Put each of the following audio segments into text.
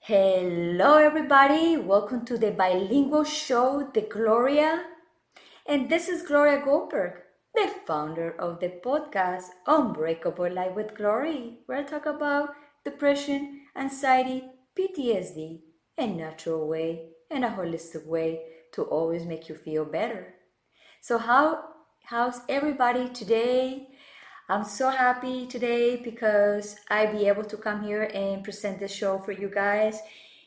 Hello, everybody. Welcome to the bilingual show, The Gloria. And this is Gloria Goldberg, the founder of the podcast Unbreakable Life with Glory, where I talk about depression, anxiety, PTSD, a natural way and a holistic way to always make you feel better. So, how how's everybody today? I'm so happy today because I be able to come here and present this show for you guys.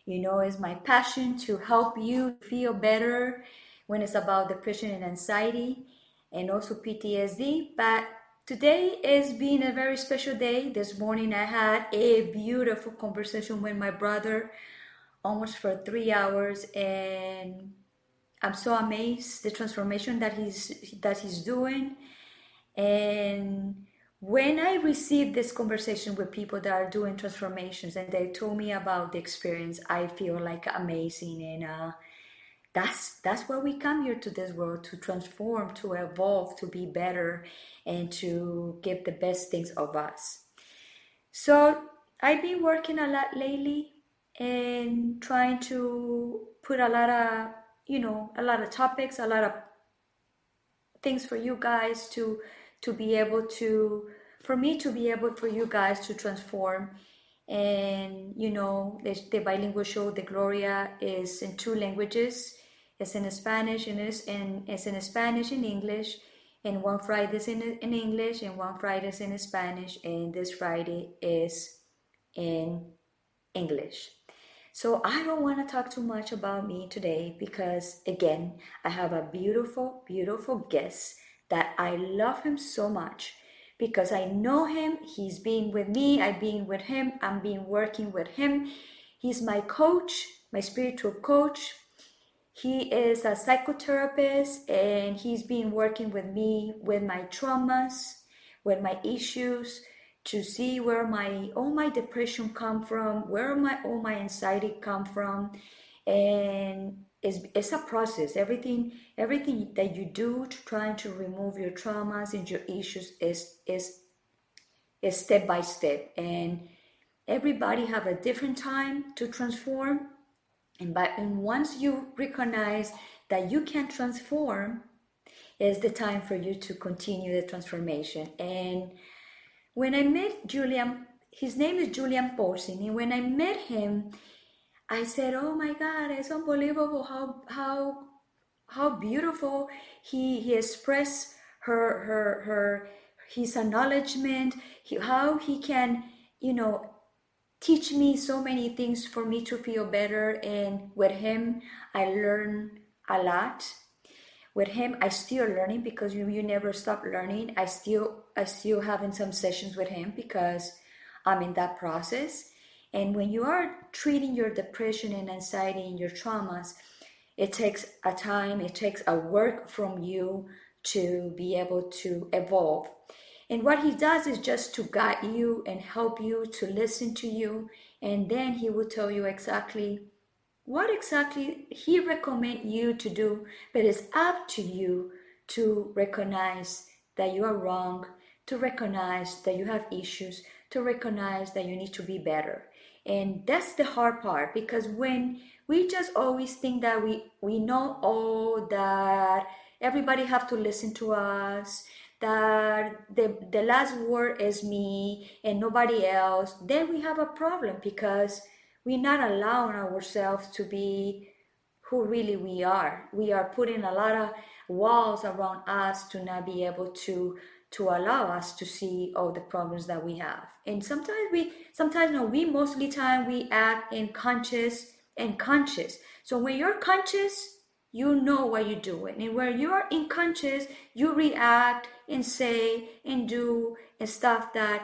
You know, it's my passion to help you feel better when it's about depression and anxiety and also PTSD. But today is being a very special day. This morning I had a beautiful conversation with my brother almost for three hours and I'm so amazed the transformation that he's that he's doing and when I received this conversation with people that are doing transformations and they told me about the experience, I feel like amazing and uh, that's that's why we come here to this world to transform, to evolve, to be better, and to give the best things of us. So I've been working a lot lately and trying to put a lot of you know a lot of topics, a lot of things for you guys to to be able to for me to be able for you guys to transform. And you know the, the bilingual show the gloria is in two languages. It's in spanish and it's in it's in spanish and english. And one friday is in, in english and one friday is in spanish. And this friday is in english so i don't want to talk too much about me today because again i have a beautiful beautiful guest that I love him so much because I know him. He's been with me. I've been with him. I'm been working with him. He's my coach, my spiritual coach. He is a psychotherapist and he's been working with me with my traumas, with my issues to see where my all my depression come from, where my all my anxiety come from. And it's, it's a process. Everything everything that you do to trying to remove your traumas and your issues is is is step by step. And everybody have a different time to transform. And but and once you recognize that you can transform is the time for you to continue the transformation. And when i met julian his name is julian Porcin, and when i met him I said, "Oh my God, it's unbelievable how how how beautiful he he expressed her her her his acknowledgement, he, how he can you know teach me so many things for me to feel better. And with him, I learn a lot. With him, I still learning because you you never stop learning. I still I still having some sessions with him because I'm in that process and when you are treating your depression and anxiety and your traumas, it takes a time, it takes a work from you to be able to evolve. And what he does is just to guide you and help you to listen to you. And then he will tell you exactly what exactly he recommend you to do. But it's up to you to recognize that you are wrong, to recognize that you have issues, to recognize that you need to be better and that's the hard part because when we just always think that we we know all that everybody have to listen to us that the, the last word is me and nobody else then we have a problem because we're not allowing ourselves to be who really we are we are putting a lot of walls around us to not be able to to allow us to see all the problems that we have. And sometimes we, sometimes no, we mostly time we act in conscious and conscious. So when you're conscious, you know what you're doing. And when you're unconscious, you react and say and do and stuff that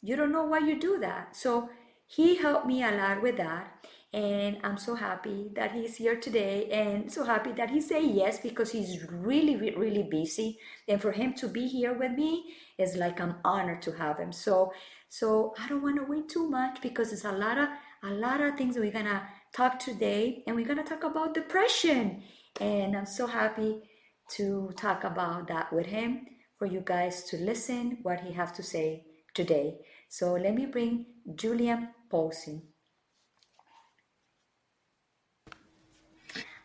you don't know why you do that. So he helped me a lot with that and I'm so happy that he's here today and so happy that he said yes because he's really really busy. And for him to be here with me is like I'm honored to have him. So so I don't want to wait too much because it's a lot of a lot of things we're gonna talk today and we're gonna talk about depression. And I'm so happy to talk about that with him for you guys to listen what he have to say today. So let me bring Julian Paulson.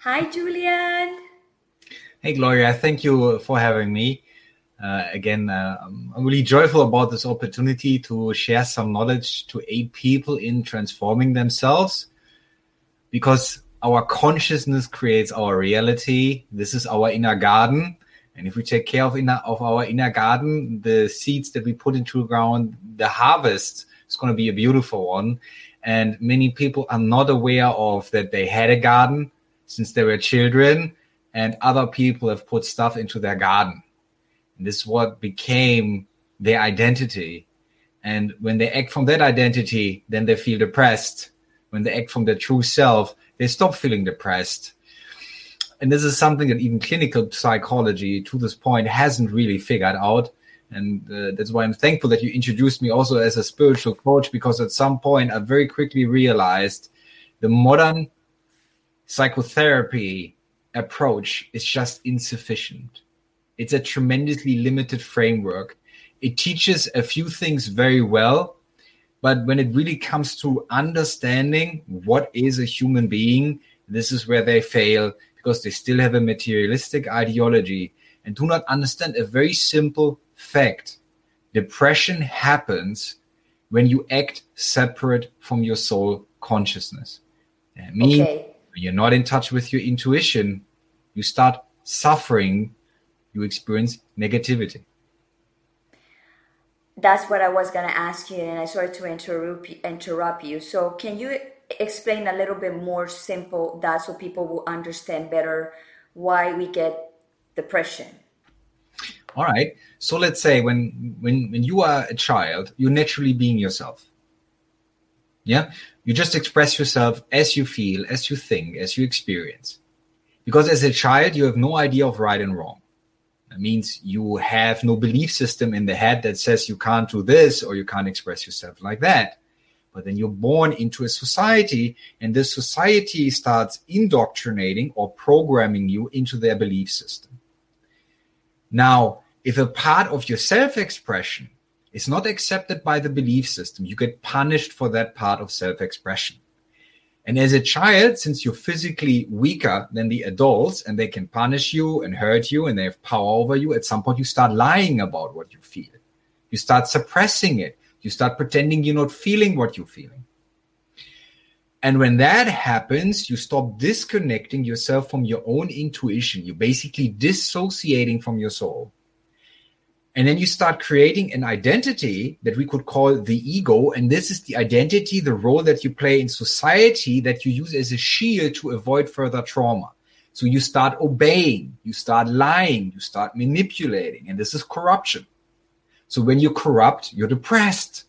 Hi, Julian. Hey, Gloria. Thank you for having me. Uh, again, uh, I'm really joyful about this opportunity to share some knowledge to aid people in transforming themselves because our consciousness creates our reality. This is our inner garden. And if we take care of, inner, of our inner garden, the seeds that we put into the ground, the harvest is going to be a beautiful one. And many people are not aware of that they had a garden since they were children, and other people have put stuff into their garden and this is what became their identity. And when they act from that identity, then they feel depressed. When they act from their true self, they stop feeling depressed. And this is something that even clinical psychology to this point hasn't really figured out. And uh, that's why I'm thankful that you introduced me also as a spiritual coach, because at some point I very quickly realized the modern psychotherapy approach is just insufficient it's a tremendously limited framework. It teaches a few things very well, but when it really comes to understanding what is a human being, this is where they fail because they still have a materialistic ideology and do not understand a very simple fact. Depression happens when you act separate from your soul consciousness. That means okay. when you're not in touch with your intuition, you start suffering you experience negativity. That's what I was going to ask you, and I started to interrupt, interrupt you. So, can you explain a little bit more simple that so people will understand better why we get depression? All right. So let's say when when when you are a child, you're naturally being yourself. Yeah, you just express yourself as you feel, as you think, as you experience. Because as a child, you have no idea of right and wrong. That means you have no belief system in the head that says you can't do this or you can't express yourself like that. But then you're born into a society, and this society starts indoctrinating or programming you into their belief system. Now, if a part of your self expression is not accepted by the belief system, you get punished for that part of self expression. And as a child, since you're physically weaker than the adults and they can punish you and hurt you and they have power over you, at some point you start lying about what you feel. You start suppressing it. You start pretending you're not feeling what you're feeling. And when that happens, you stop disconnecting yourself from your own intuition. You're basically dissociating from your soul. And then you start creating an identity that we could call the ego. And this is the identity, the role that you play in society that you use as a shield to avoid further trauma. So you start obeying, you start lying, you start manipulating, and this is corruption. So when you're corrupt, you're depressed.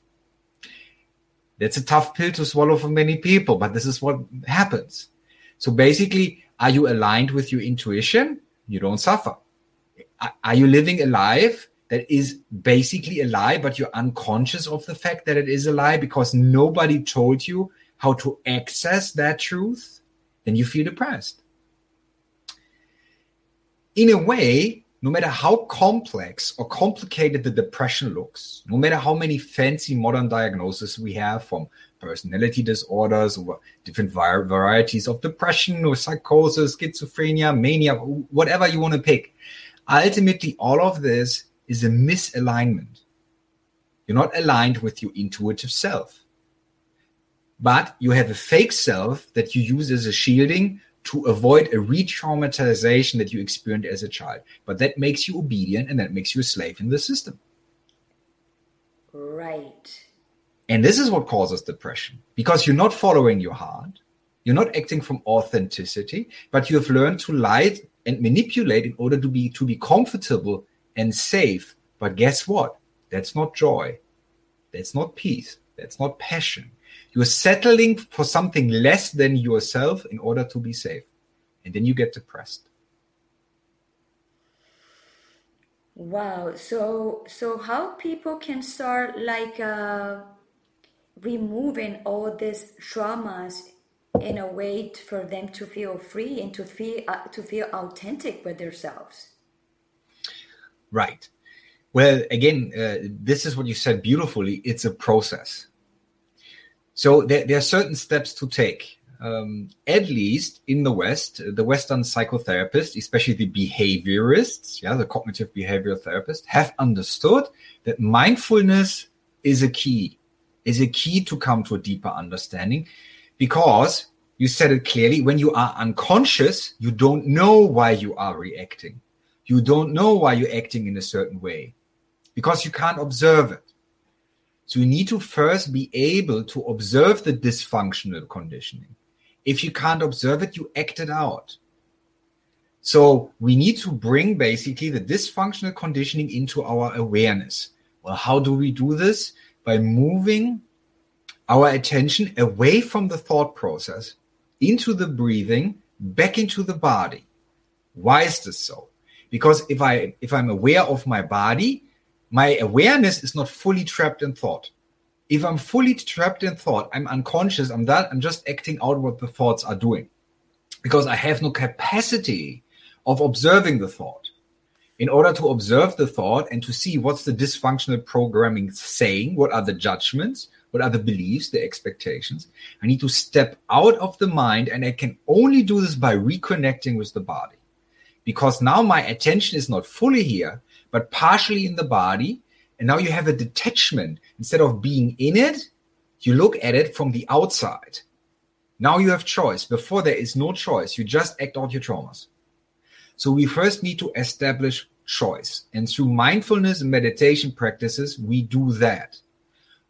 That's a tough pill to swallow for many people, but this is what happens. So basically, are you aligned with your intuition? You don't suffer. Are you living a life that is basically a lie, but you're unconscious of the fact that it is a lie because nobody told you how to access that truth, then you feel depressed. In a way, no matter how complex or complicated the depression looks, no matter how many fancy modern diagnoses we have from personality disorders or different varieties of depression or psychosis, schizophrenia, mania, whatever you want to pick, ultimately all of this is a misalignment. You're not aligned with your intuitive self. But you have a fake self that you use as a shielding to avoid a re traumatization that you experienced as a child. But that makes you obedient and that makes you a slave in the system. Right. And this is what causes depression because you're not following your heart. You're not acting from authenticity, but you have learned to lie and manipulate in order to be to be comfortable and safe. But guess what? That's not joy. That's not peace. That's not passion. You're settling for something less than yourself in order to be safe. And then you get depressed. Wow. So so how people can start like uh, removing all these traumas in a way for them to feel free and to feel uh, to feel authentic with themselves. Right. Well, again, uh, this is what you said beautifully. It's a process. So there, there are certain steps to take. Um, at least in the West, the Western psychotherapists, especially the behaviorists, yeah, the cognitive behavioral therapists, have understood that mindfulness is a key, is a key to come to a deeper understanding, because you said it clearly. When you are unconscious, you don't know why you are reacting. You don't know why you're acting in a certain way because you can't observe it. So you need to first be able to observe the dysfunctional conditioning. If you can't observe it, you act it out. So we need to bring basically the dysfunctional conditioning into our awareness. Well, how do we do this? By moving our attention away from the thought process into the breathing, back into the body. Why is this so? Because if I if I'm aware of my body, my awareness is not fully trapped in thought. If I'm fully trapped in thought, I'm unconscious, I'm that, I'm just acting out what the thoughts are doing. Because I have no capacity of observing the thought. In order to observe the thought and to see what's the dysfunctional programming saying, what are the judgments, what are the beliefs, the expectations, I need to step out of the mind and I can only do this by reconnecting with the body. Because now my attention is not fully here, but partially in the body. And now you have a detachment. Instead of being in it, you look at it from the outside. Now you have choice. Before there is no choice. You just act out your traumas. So we first need to establish choice. And through mindfulness and meditation practices, we do that.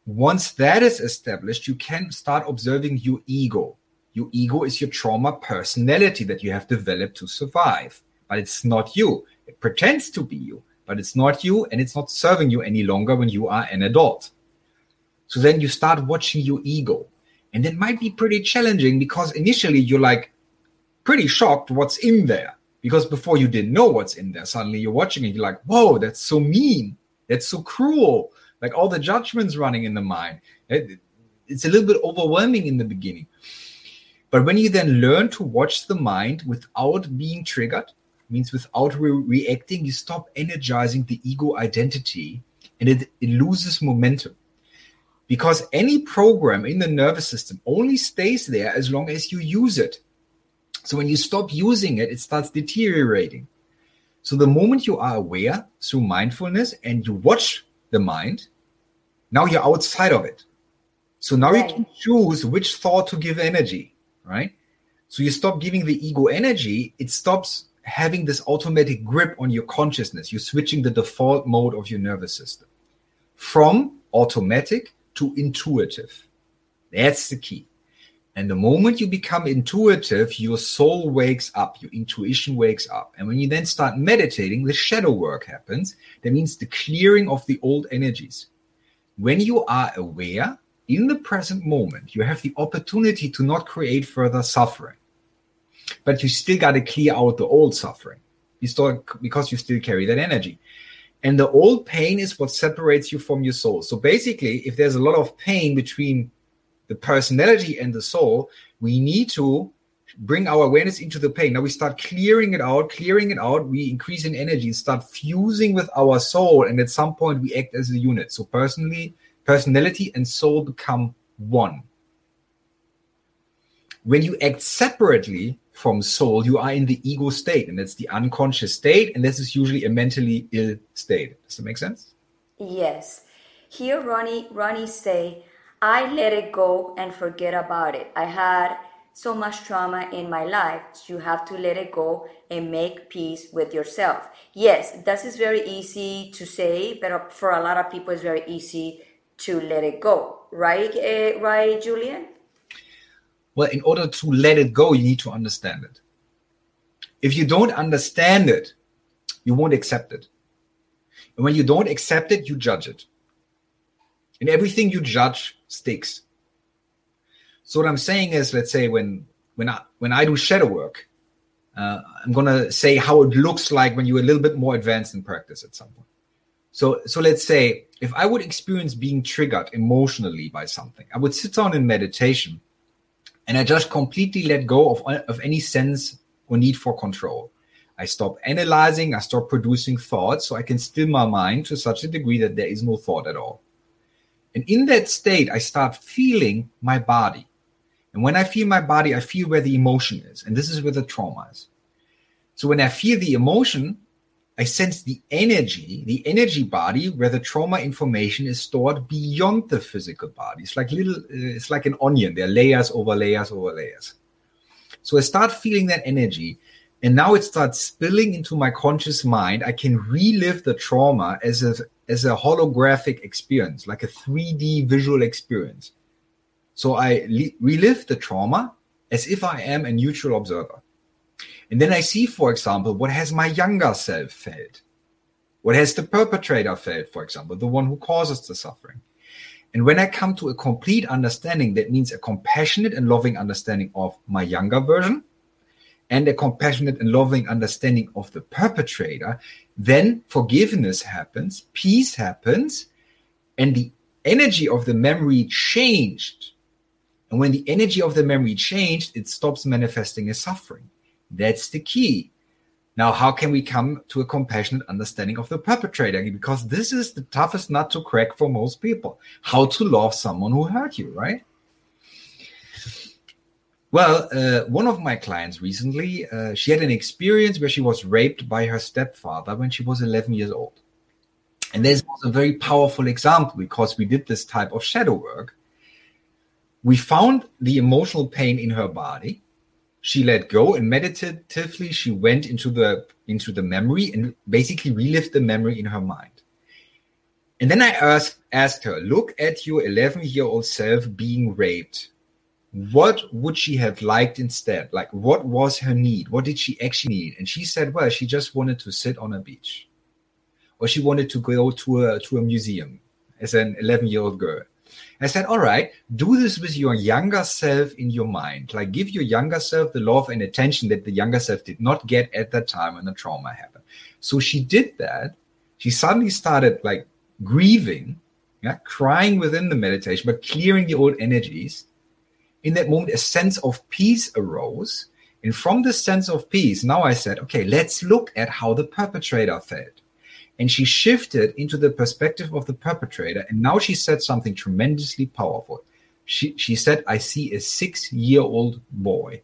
Once that is established, you can start observing your ego. Your ego is your trauma personality that you have developed to survive, but it's not you. It pretends to be you but it's not you and it's not serving you any longer when you are an adult. So then you start watching your ego. And it might be pretty challenging because initially you're like pretty shocked what's in there. Because before you didn't know what's in there. Suddenly you're watching it, you're like, whoa, that's so mean. That's so cruel. Like all the judgments running in the mind. It, it's a little bit overwhelming in the beginning. But when you then learn to watch the mind without being triggered, means without re- reacting, you stop energizing the ego identity and it, it loses momentum. Because any program in the nervous system only stays there as long as you use it. So when you stop using it, it starts deteriorating. So the moment you are aware through mindfulness and you watch the mind, now you're outside of it. So now right. you can choose which thought to give energy, right? So you stop giving the ego energy, it stops having this automatic grip on your consciousness. You're switching the default mode of your nervous system from automatic to intuitive. That's the key. And the moment you become intuitive, your soul wakes up, your intuition wakes up. And when you then start meditating, the shadow work happens. That means the clearing of the old energies. When you are aware in the present moment, you have the opportunity to not create further suffering but you still got to clear out the old suffering. You still because you still carry that energy. And the old pain is what separates you from your soul. So basically, if there's a lot of pain between the personality and the soul, we need to bring our awareness into the pain. Now we start clearing it out, clearing it out. We increase in energy, and start fusing with our soul, and at some point we act as a unit. So personally, personality and soul become one. When you act separately, from soul, you are in the ego state, and that's the unconscious state, and this is usually a mentally ill state. Does that make sense? Yes. Here, Ronnie, Ronnie say, I let it go and forget about it. I had so much trauma in my life. You have to let it go and make peace with yourself. Yes, this is very easy to say, but for a lot of people, it's very easy to let it go. Right, uh, right, Julian? Well, in order to let it go, you need to understand it. If you don't understand it, you won't accept it. And when you don't accept it, you judge it. And everything you judge sticks. So what I'm saying is, let's say when when I when I do shadow work, uh, I'm gonna say how it looks like when you're a little bit more advanced in practice at some point. So so let's say if I would experience being triggered emotionally by something, I would sit down in meditation and I just completely let go of, of any sense or need for control. I stop analyzing, I stop producing thoughts, so I can still my mind to such a degree that there is no thought at all. And in that state, I start feeling my body. And when I feel my body, I feel where the emotion is. And this is where the trauma is. So when I feel the emotion, I sense the energy, the energy body where the trauma information is stored beyond the physical body. It's like little, uh, it's like an onion. There are layers over layers over layers. So I start feeling that energy. And now it starts spilling into my conscious mind. I can relive the trauma as a, as a holographic experience, like a 3D visual experience. So I li- relive the trauma as if I am a neutral observer. And then I see, for example, what has my younger self felt? What has the perpetrator felt, for example, the one who causes the suffering? And when I come to a complete understanding, that means a compassionate and loving understanding of my younger version and a compassionate and loving understanding of the perpetrator, then forgiveness happens, peace happens, and the energy of the memory changed. And when the energy of the memory changed, it stops manifesting as suffering. That's the key. Now, how can we come to a compassionate understanding of the perpetrator? Because this is the toughest nut to crack for most people. How to love someone who hurt you, right? Well, uh, one of my clients recently, uh, she had an experience where she was raped by her stepfather when she was 11 years old. And this was a very powerful example because we did this type of shadow work. We found the emotional pain in her body she let go and meditatively she went into the into the memory and basically relived the memory in her mind. And then i asked asked her look at your 11 year old self being raped. What would she have liked instead? Like what was her need? What did she actually need? And she said well she just wanted to sit on a beach. Or she wanted to go to a to a museum as an 11 year old girl I said, all right, do this with your younger self in your mind. Like give your younger self the love and attention that the younger self did not get at that time when the trauma happened. So she did that. She suddenly started like grieving, yeah, crying within the meditation, but clearing the old energies. In that moment, a sense of peace arose. And from this sense of peace, now I said, okay, let's look at how the perpetrator felt and she shifted into the perspective of the perpetrator and now she said something tremendously powerful. She, she said i see a six year old boy.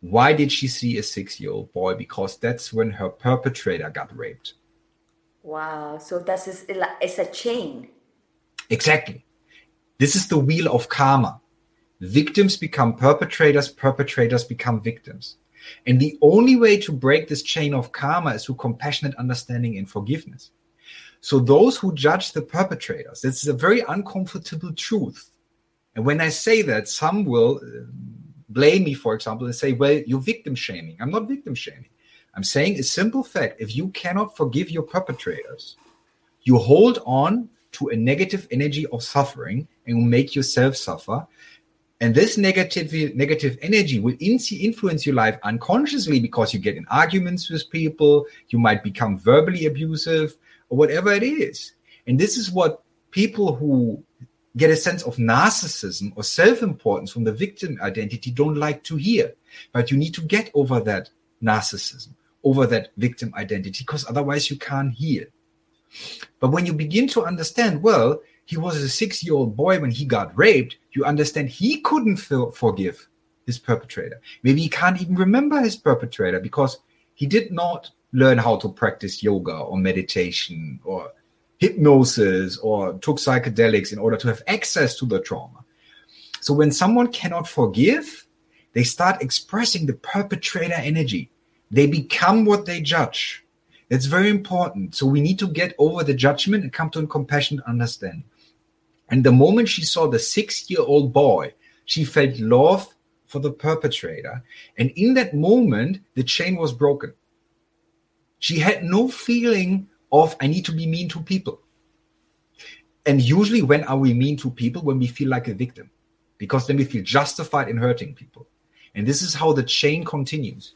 Why did she see a six year old boy? Because that's when her perpetrator got raped. Wow. So that's it's a chain. Exactly. This is the wheel of karma. Victims become perpetrators perpetrators become victims and the only way to break this chain of karma is through compassionate understanding and forgiveness. So those who judge the perpetrators, this is a very uncomfortable truth. And when I say that, some will uh, blame me, for example, and say, well, you're victim shaming. I'm not victim shaming. I'm saying a simple fact. If you cannot forgive your perpetrators, you hold on to a negative energy of suffering and will make yourself suffer and this negative negative energy will influence your life unconsciously because you get in arguments with people, you might become verbally abusive, or whatever it is. And this is what people who get a sense of narcissism or self-importance from the victim identity don't like to hear. But you need to get over that narcissism, over that victim identity, because otherwise you can't heal. But when you begin to understand, well, he was a six year old boy when he got raped, you understand he couldn't feel, forgive his perpetrator. Maybe he can't even remember his perpetrator because he did not learn how to practice yoga or meditation or hypnosis or took psychedelics in order to have access to the trauma. So when someone cannot forgive, they start expressing the perpetrator energy. They become what they judge. That's very important. So we need to get over the judgment and come to a compassionate understanding. And the moment she saw the six year old boy, she felt love for the perpetrator. And in that moment, the chain was broken. She had no feeling of, I need to be mean to people. And usually, when are we mean to people? When we feel like a victim, because then we feel justified in hurting people. And this is how the chain continues.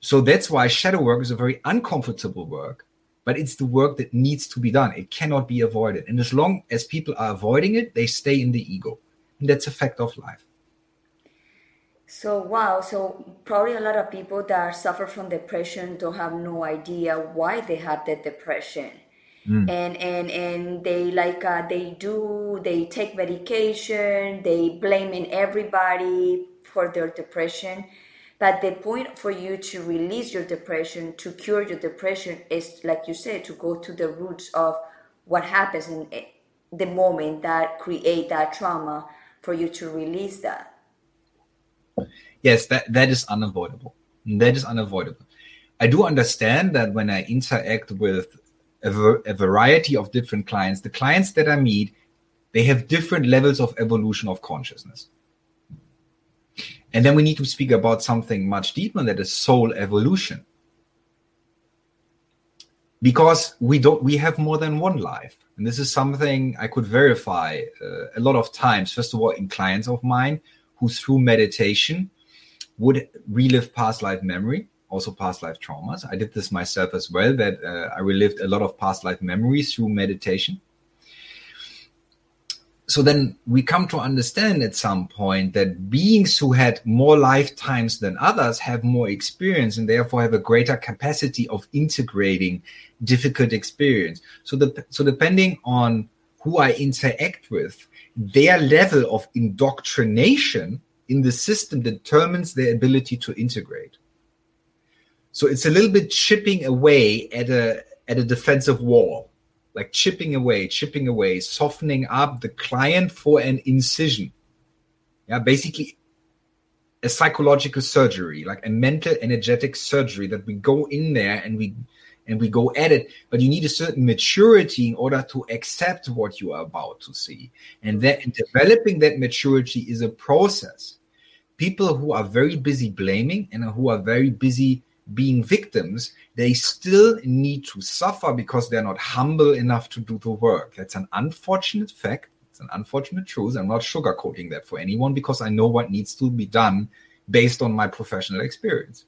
So that's why shadow work is a very uncomfortable work but it's the work that needs to be done. It cannot be avoided. And as long as people are avoiding it, they stay in the ego. And that's a fact of life. So wow, so probably a lot of people that suffer from depression don't have no idea why they have the depression. Mm. And and and they like uh, they do they take medication, they blaming everybody for their depression. But the point for you to release your depression, to cure your depression, is like you said, to go to the roots of what happens in eh, the moment that create that trauma for you to release that. Yes, that, that is unavoidable. That is unavoidable. I do understand that when I interact with a, a variety of different clients, the clients that I meet, they have different levels of evolution of consciousness. And then we need to speak about something much deeper that is soul evolution. Because we don't we have more than one life. And this is something I could verify uh, a lot of times, first of all, in clients of mine who through meditation would relive past life memory, also past life traumas. I did this myself as well, that uh, I relived a lot of past life memories through meditation so then we come to understand at some point that beings who had more lifetimes than others have more experience and therefore have a greater capacity of integrating difficult experience. So the so depending on who I interact with, their level of indoctrination in the system determines their ability to integrate. So it's a little bit chipping away at a at a defensive wall like chipping away, chipping away, softening up the client for an incision. Yeah, basically a psychological surgery, like a mental energetic surgery that we go in there and we and we go at it, but you need a certain maturity in order to accept what you are about to see. And that and developing that maturity is a process. People who are very busy blaming and who are very busy being victims, they still need to suffer because they're not humble enough to do the work. That's an unfortunate fact. It's an unfortunate truth. I'm not sugarcoating that for anyone because I know what needs to be done based on my professional experience.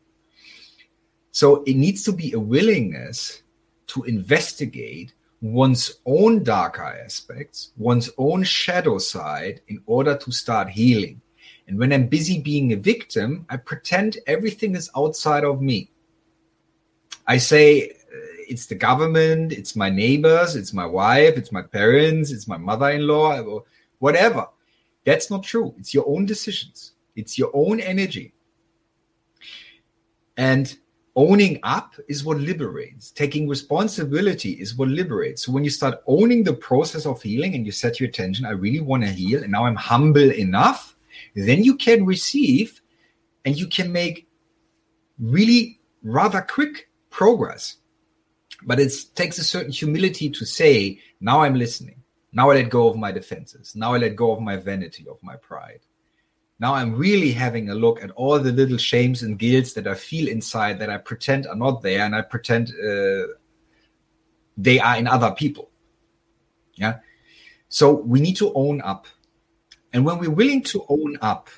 So it needs to be a willingness to investigate one's own darker aspects, one's own shadow side in order to start healing. And when I'm busy being a victim, I pretend everything is outside of me. I say uh, it's the government, it's my neighbors, it's my wife, it's my parents, it's my mother in law, whatever. That's not true. It's your own decisions, it's your own energy. And owning up is what liberates. Taking responsibility is what liberates. So when you start owning the process of healing and you set your attention, I really want to heal, and now I'm humble enough then you can receive and you can make really rather quick progress. But it takes a certain humility to say, now I'm listening. Now I let go of my defenses. Now I let go of my vanity, of my pride. Now I'm really having a look at all the little shames and guilts that I feel inside that I pretend are not there and I pretend uh, they are in other people. Yeah. So we need to own up and when we're willing to own up,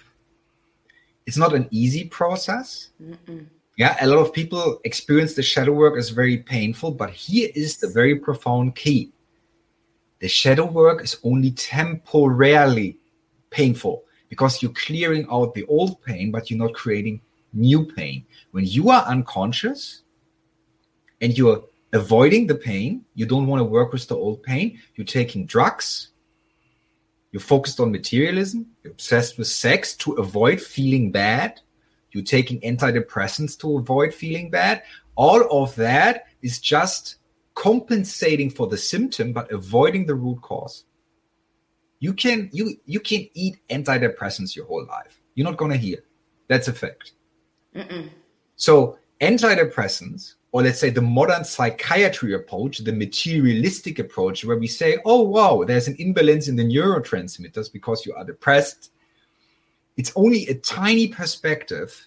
it's not an easy process. Mm-mm. Yeah, a lot of people experience the shadow work as very painful, but here is the very profound key. The shadow work is only temporarily painful because you're clearing out the old pain, but you're not creating new pain. When you are unconscious and you're avoiding the pain, you don't want to work with the old pain, you're taking drugs, you're focused on materialism. You're obsessed with sex to avoid feeling bad. You're taking antidepressants to avoid feeling bad. All of that is just compensating for the symptom, but avoiding the root cause. You can you you can eat antidepressants your whole life. You're not going to heal. That's a fact. Mm-mm. So antidepressants or let's say the modern psychiatry approach, the materialistic approach, where we say, oh, wow, there's an imbalance in the neurotransmitters because you are depressed. It's only a tiny perspective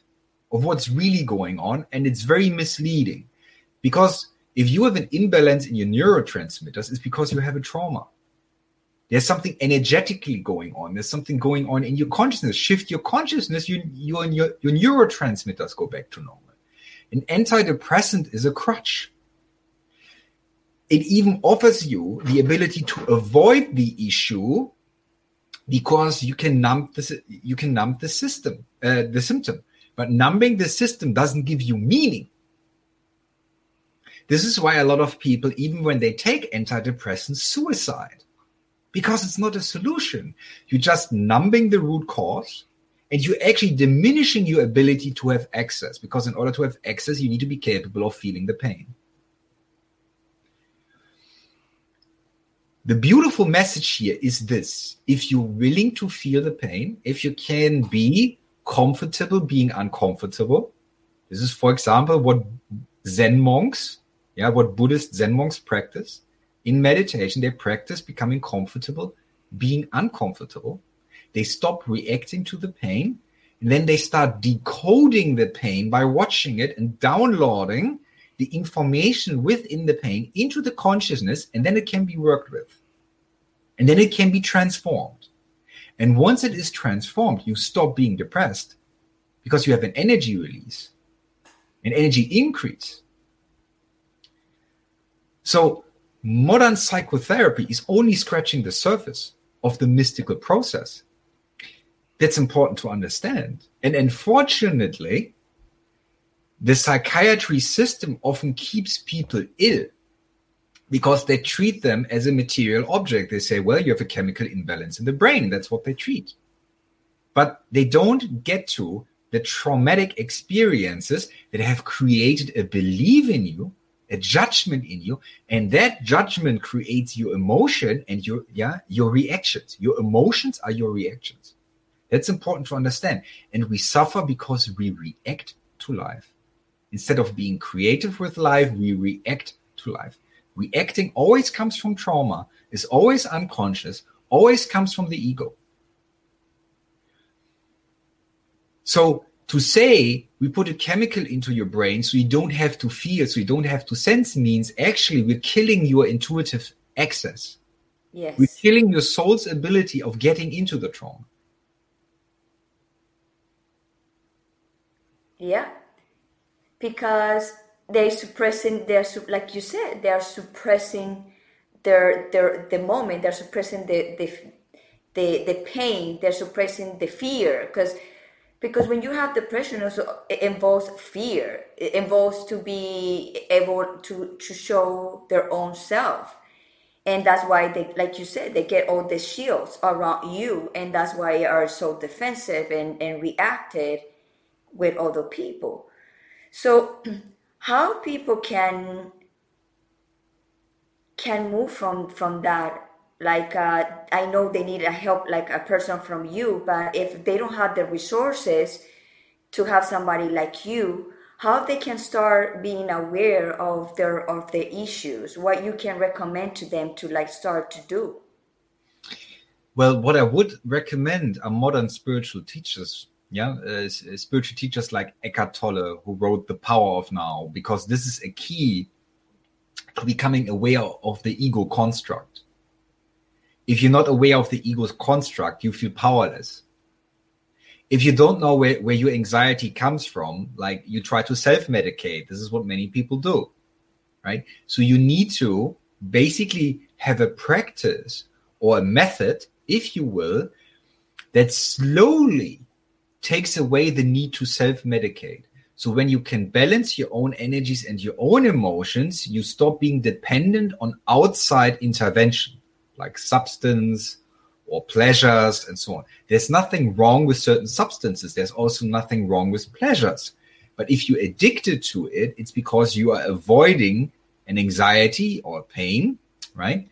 of what's really going on, and it's very misleading because if you have an imbalance in your neurotransmitters, it's because you have a trauma. There's something energetically going on. There's something going on in your consciousness. Shift your consciousness, you, you, your, your neurotransmitters go back to normal. An antidepressant is a crutch. It even offers you the ability to avoid the issue because you can numb the you can numb the system uh, the symptom. But numbing the system doesn't give you meaning. This is why a lot of people even when they take antidepressants suicide. Because it's not a solution. You're just numbing the root cause and you're actually diminishing your ability to have access because in order to have access you need to be capable of feeling the pain. The beautiful message here is this. If you're willing to feel the pain if you can be comfortable being uncomfortable this is for example what zen monks yeah what buddhist zen monks practice. In meditation they practice becoming comfortable being uncomfortable they stop reacting to the pain and then they start decoding the pain by watching it and downloading the information within the pain into the consciousness, and then it can be worked with. And then it can be transformed. And once it is transformed, you stop being depressed because you have an energy release, an energy increase. So, modern psychotherapy is only scratching the surface of the mystical process. That's important to understand. And unfortunately, the psychiatry system often keeps people ill because they treat them as a material object. They say, well, you have a chemical imbalance in the brain. That's what they treat. But they don't get to the traumatic experiences that have created a belief in you, a judgment in you, and that judgment creates your emotion and your yeah, your reactions. Your emotions are your reactions. That's important to understand. And we suffer because we react to life. Instead of being creative with life, we react to life. Reacting always comes from trauma, is always unconscious, always comes from the ego. So to say we put a chemical into your brain so you don't have to feel, so you don't have to sense means actually we're killing your intuitive access. Yes. We're killing your soul's ability of getting into the trauma. Yeah, because they're suppressing their like you said they are suppressing their their the moment they're suppressing the the the, the pain they're suppressing the fear because because when you have depression also it involves fear. It involves to be able to to show their own self. And that's why they like you said they get all the shields around you and that's why they are so defensive and and reacted with other people. So how people can can move from from that like uh, i know they need a help like a person from you but if they don't have the resources to have somebody like you how they can start being aware of their of their issues what you can recommend to them to like start to do? Well what i would recommend are modern spiritual teachers yeah uh, spiritual teachers like Eckhart Tolle who wrote The Power of Now because this is a key to becoming aware of the ego construct. If you're not aware of the ego's construct you feel powerless. If you don't know where, where your anxiety comes from like you try to self-medicate. This is what many people do right? So you need to basically have a practice or a method if you will that slowly takes away the need to self medicate. So when you can balance your own energies and your own emotions, you stop being dependent on outside intervention like substance or pleasures and so on. There's nothing wrong with certain substances. There's also nothing wrong with pleasures. But if you're addicted to it, it's because you are avoiding an anxiety or pain, right?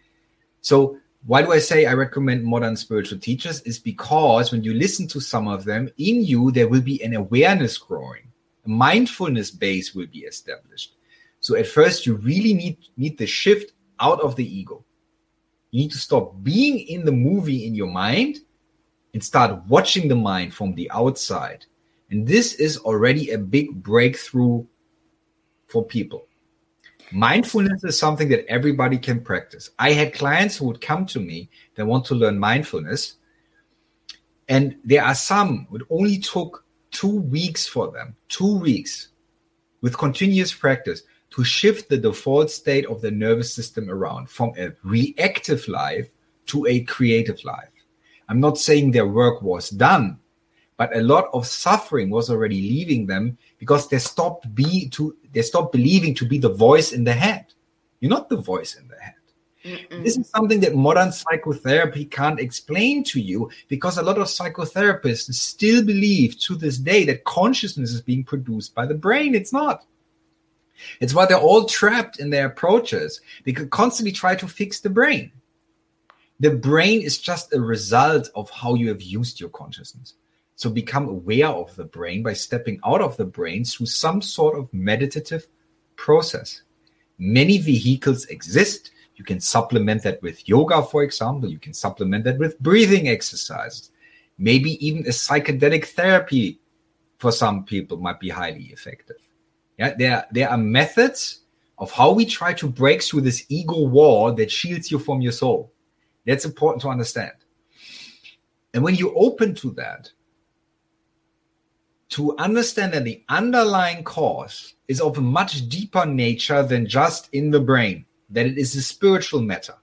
So why do I say I recommend modern spiritual teachers? Is because when you listen to some of them, in you, there will be an awareness growing, a mindfulness base will be established. So at first, you really need, need the shift out of the ego. You need to stop being in the movie in your mind and start watching the mind from the outside. And this is already a big breakthrough for people. Mindfulness is something that everybody can practice. I had clients who would come to me that want to learn mindfulness. And there are some it only took two weeks for them, two weeks with continuous practice to shift the default state of the nervous system around from a reactive life to a creative life. I'm not saying their work was done, but a lot of suffering was already leaving them because they stopped be to they stopped believing to be the voice in the head. You're not the voice in the head. Mm-mm. This is something that modern psychotherapy can't explain to you because a lot of psychotherapists still believe to this day that consciousness is being produced by the brain. It's not. It's why they're all trapped in their approaches. They could constantly try to fix the brain. The brain is just a result of how you have used your consciousness. So become aware of the brain by stepping out of the brain through some sort of meditative process. Many vehicles exist you can supplement that with yoga, for example. You can supplement that with breathing exercises. Maybe even a psychedelic therapy for some people might be highly effective. Yeah, there, there are methods of how we try to break through this ego wall that shields you from your soul. That's important to understand. And when you open to that, to understand that the underlying cause is of a much deeper nature than just in the brain that it is a spiritual matter.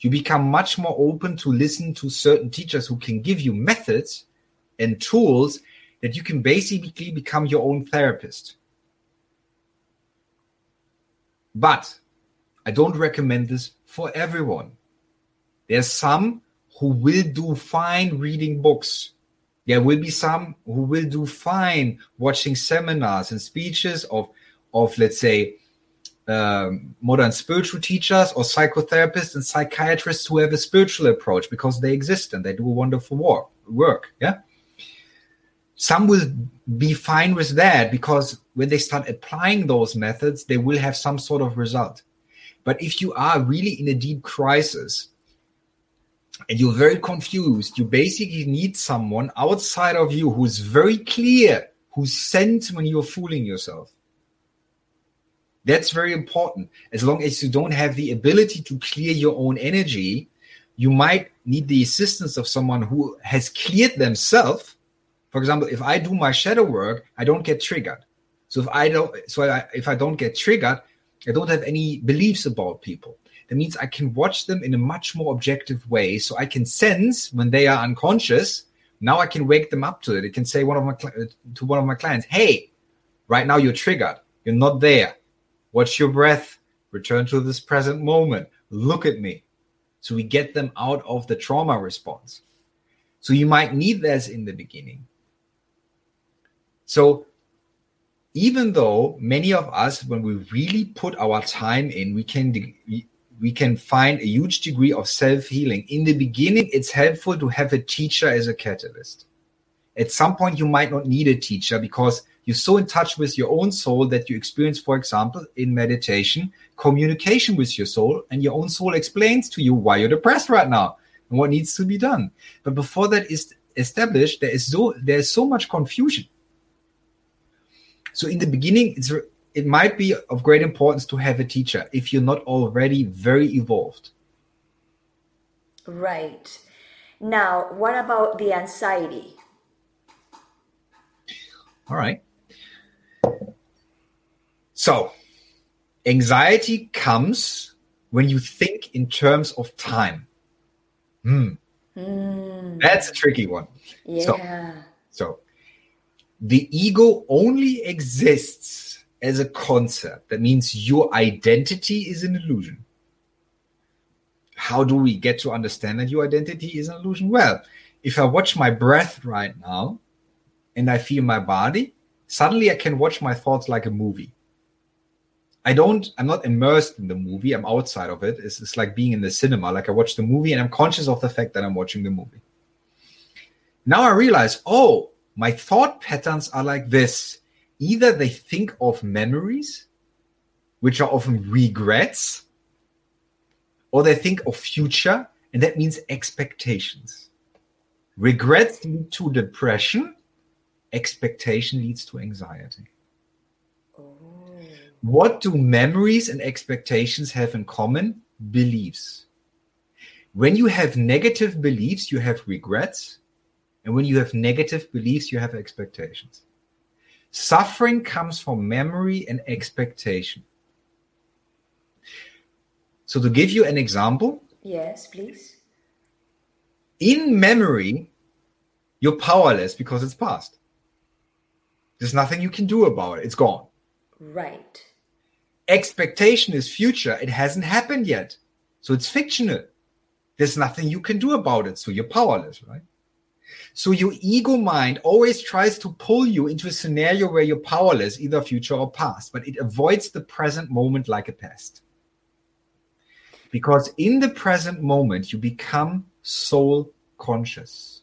You become much more open to listen to certain teachers who can give you methods and tools that you can basically become your own therapist. But I don't recommend this for everyone. There's some who will do fine reading books. There will be some who will do fine watching seminars and speeches of, of let's say, um, modern spiritual teachers or psychotherapists and psychiatrists who have a spiritual approach because they exist and they do a wonderful work. Work, yeah. Some will be fine with that because when they start applying those methods, they will have some sort of result. But if you are really in a deep crisis and you're very confused, you basically need someone outside of you who's very clear, who sense when you're fooling yourself that's very important. As long as you don't have the ability to clear your own energy, you might need the assistance of someone who has cleared themselves. For example, if I do my shadow work, I don't get triggered. So if I don't, so I, if I don't get triggered, I don't have any beliefs about people. That means I can watch them in a much more objective way. So I can sense when they are unconscious. Now I can wake them up to it. I can say one of my uh, to one of my clients, "Hey, right now you're triggered. You're not there. Watch your breath. Return to this present moment. Look at me. So we get them out of the trauma response. So you might need this in the beginning. So even though many of us, when we really put our time in, we can we can find a huge degree of self healing. In the beginning, it's helpful to have a teacher as a catalyst. At some point, you might not need a teacher because you're so in touch with your own soul that you experience, for example, in meditation, communication with your soul, and your own soul explains to you why you're depressed right now and what needs to be done. But before that is established, there is so there is so much confusion. So in the beginning, it's it might be of great importance to have a teacher if you're not already very evolved. Right. Now, what about the anxiety? All right. So, anxiety comes when you think in terms of time. Hmm. Mm. That's a tricky one. Yeah. So, so, the ego only exists as a concept. That means your identity is an illusion. How do we get to understand that your identity is an illusion? Well, if I watch my breath right now and I feel my body, suddenly I can watch my thoughts like a movie. I don't, I'm not immersed in the movie. I'm outside of it. It's, it's like being in the cinema. Like I watch the movie and I'm conscious of the fact that I'm watching the movie. Now I realize, oh, my thought patterns are like this. Either they think of memories, which are often regrets, or they think of future, and that means expectations. Regrets lead to depression, expectation leads to anxiety. Oh. What do memories and expectations have in common? Beliefs. When you have negative beliefs, you have regrets. And when you have negative beliefs, you have expectations. Suffering comes from memory and expectation. So, to give you an example. Yes, please. In memory, you're powerless because it's past. There's nothing you can do about it. It's gone. Right. Expectation is future. It hasn't happened yet. So it's fictional. There's nothing you can do about it. So you're powerless, right? So your ego mind always tries to pull you into a scenario where you're powerless, either future or past, but it avoids the present moment like a pest. Because in the present moment, you become soul conscious.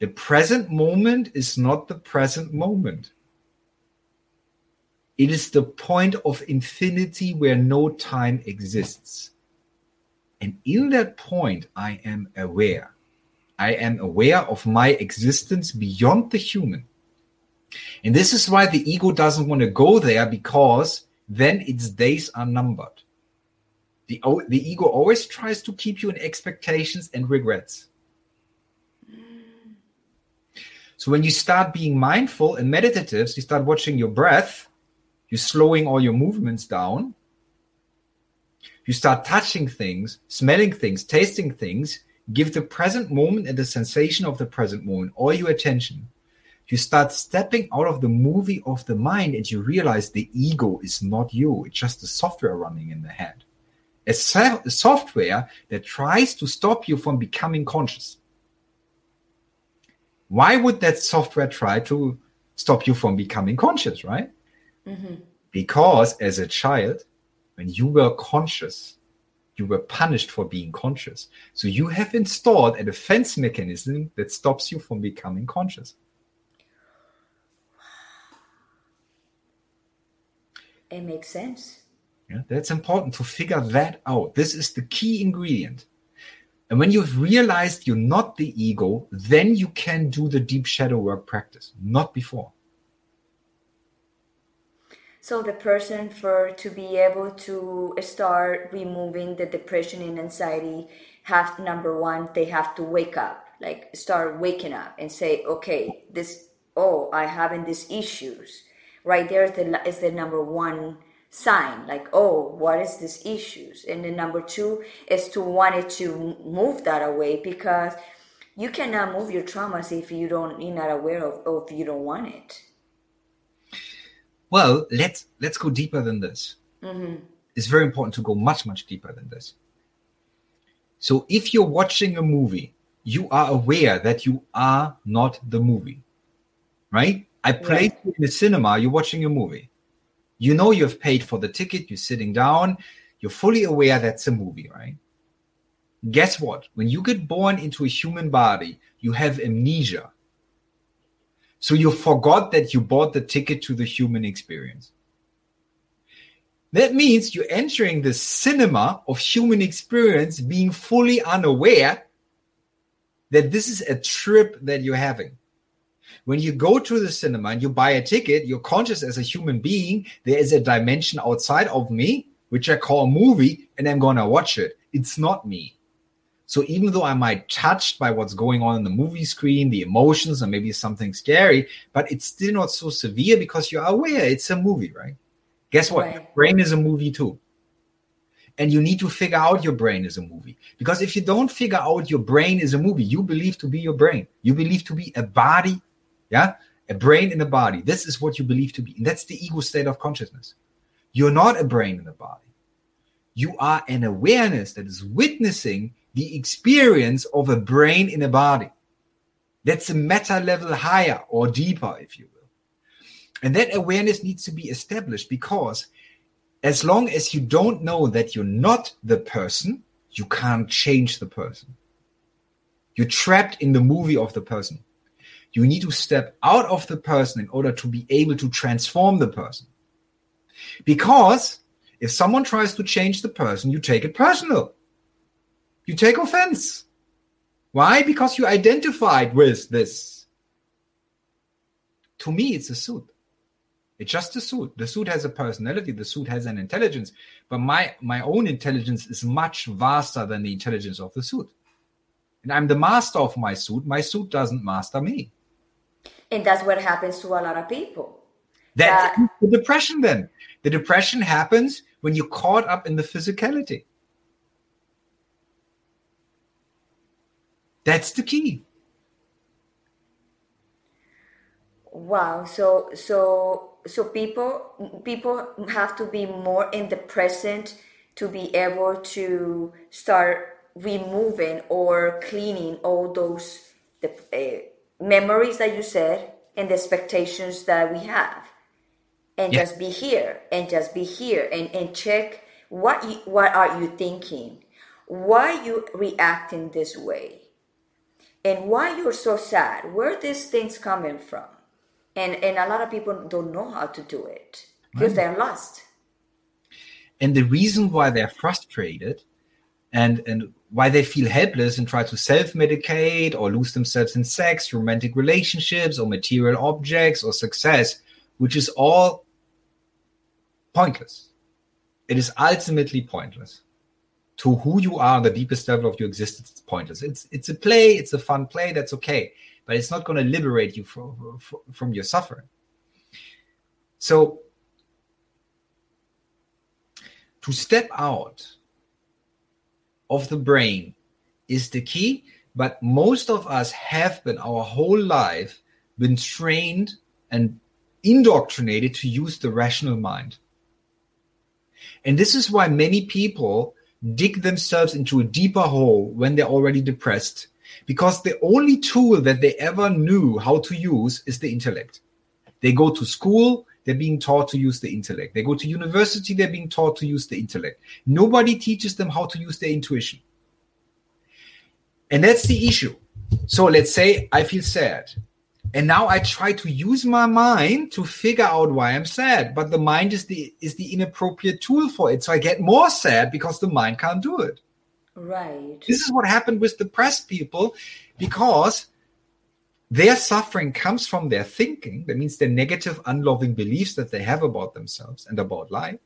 The present moment is not the present moment. It is the point of infinity where no time exists. And in that point, I am aware. I am aware of my existence beyond the human. And this is why the ego doesn't want to go there because then its days are numbered. The, the ego always tries to keep you in expectations and regrets. So when you start being mindful and meditative, so you start watching your breath, you're slowing all your movements down. You start touching things, smelling things, tasting things, give the present moment and the sensation of the present moment all your attention. You start stepping out of the movie of the mind and you realize the ego is not you. It's just the software running in the head. A, a software that tries to stop you from becoming conscious. Why would that software try to stop you from becoming conscious, right? Mm-hmm. Because as a child, when you were conscious, you were punished for being conscious. So you have installed a defense mechanism that stops you from becoming conscious. It makes sense. Yeah, that's important to figure that out. This is the key ingredient. And when you've realized you're not the ego, then you can do the deep shadow work practice, not before. So the person for to be able to start removing the depression and anxiety have number one, they have to wake up, like start waking up and say, okay, this oh, I having these issues. Right there is the is the number one sign like oh what is this issues and then number two is to want it to move that away because you cannot move your traumas if you don't you're not aware of or if you don't want it well let's let's go deeper than this mm-hmm. it's very important to go much much deeper than this so if you're watching a movie you are aware that you are not the movie right i played right. in the cinema you're watching a movie you know you've paid for the ticket, you're sitting down, you're fully aware that's a movie, right? Guess what? When you get born into a human body, you have amnesia. So you forgot that you bought the ticket to the human experience. That means you're entering the cinema of human experience being fully unaware that this is a trip that you're having. When you go to the cinema and you buy a ticket, you're conscious as a human being. There is a dimension outside of me, which I call a movie, and I'm going to watch it. It's not me. So even though I might touched by what's going on in the movie screen, the emotions, and maybe something scary, but it's still not so severe because you're aware it's a movie, right? Guess what? Right. brain is a movie too. And you need to figure out your brain is a movie. Because if you don't figure out your brain is a movie, you believe to be your brain. You believe to be a body yeah, a brain in a body. This is what you believe to be. And that's the ego state of consciousness. You're not a brain in a body. You are an awareness that is witnessing the experience of a brain in a body. That's a meta level higher or deeper, if you will. And that awareness needs to be established because as long as you don't know that you're not the person, you can't change the person. You're trapped in the movie of the person. You need to step out of the person in order to be able to transform the person. Because if someone tries to change the person, you take it personal. You take offense. Why? Because you identified with this. To me, it's a suit. It's just a suit. The suit has a personality. The suit has an intelligence. But my, my own intelligence is much vaster than the intelligence of the suit. And I'm the master of my suit. My suit doesn't master me. And that's what happens to a lot of people. That's that, the depression then. The depression happens when you're caught up in the physicality. That's the key. Wow. So so so people people have to be more in the present to be able to start removing or cleaning all those the uh, memories that you said and the expectations that we have and yeah. just be here and just be here and, and check what you, what are you thinking why are you reacting this way and why you're so sad? Where these things coming from? And and a lot of people don't know how to do it. Because right. they're lost. And the reason why they're frustrated and and why they feel helpless and try to self-medicate or lose themselves in sex romantic relationships or material objects or success which is all pointless. It is ultimately pointless to who you are the deepest level of your existence it's pointless it's it's a play it's a fun play that's okay but it's not going to liberate you from, from your suffering. So, to step out of the brain is the key, but most of us have been our whole life been trained and indoctrinated to use the rational mind. And this is why many people dig themselves into a deeper hole when they're already depressed because the only tool that they ever knew how to use is the intellect. They go to school, they're being taught to use the intellect. They go to university, they're being taught to use the intellect. Nobody teaches them how to use their intuition. And that's the issue. So let's say I feel sad. And now I try to use my mind to figure out why I'm sad. But the mind is the is the inappropriate tool for it. So I get more sad because the mind can't do it. Right. This is what happened with depressed people because their suffering comes from their thinking. That means their negative, unloving beliefs that they have about themselves and about life.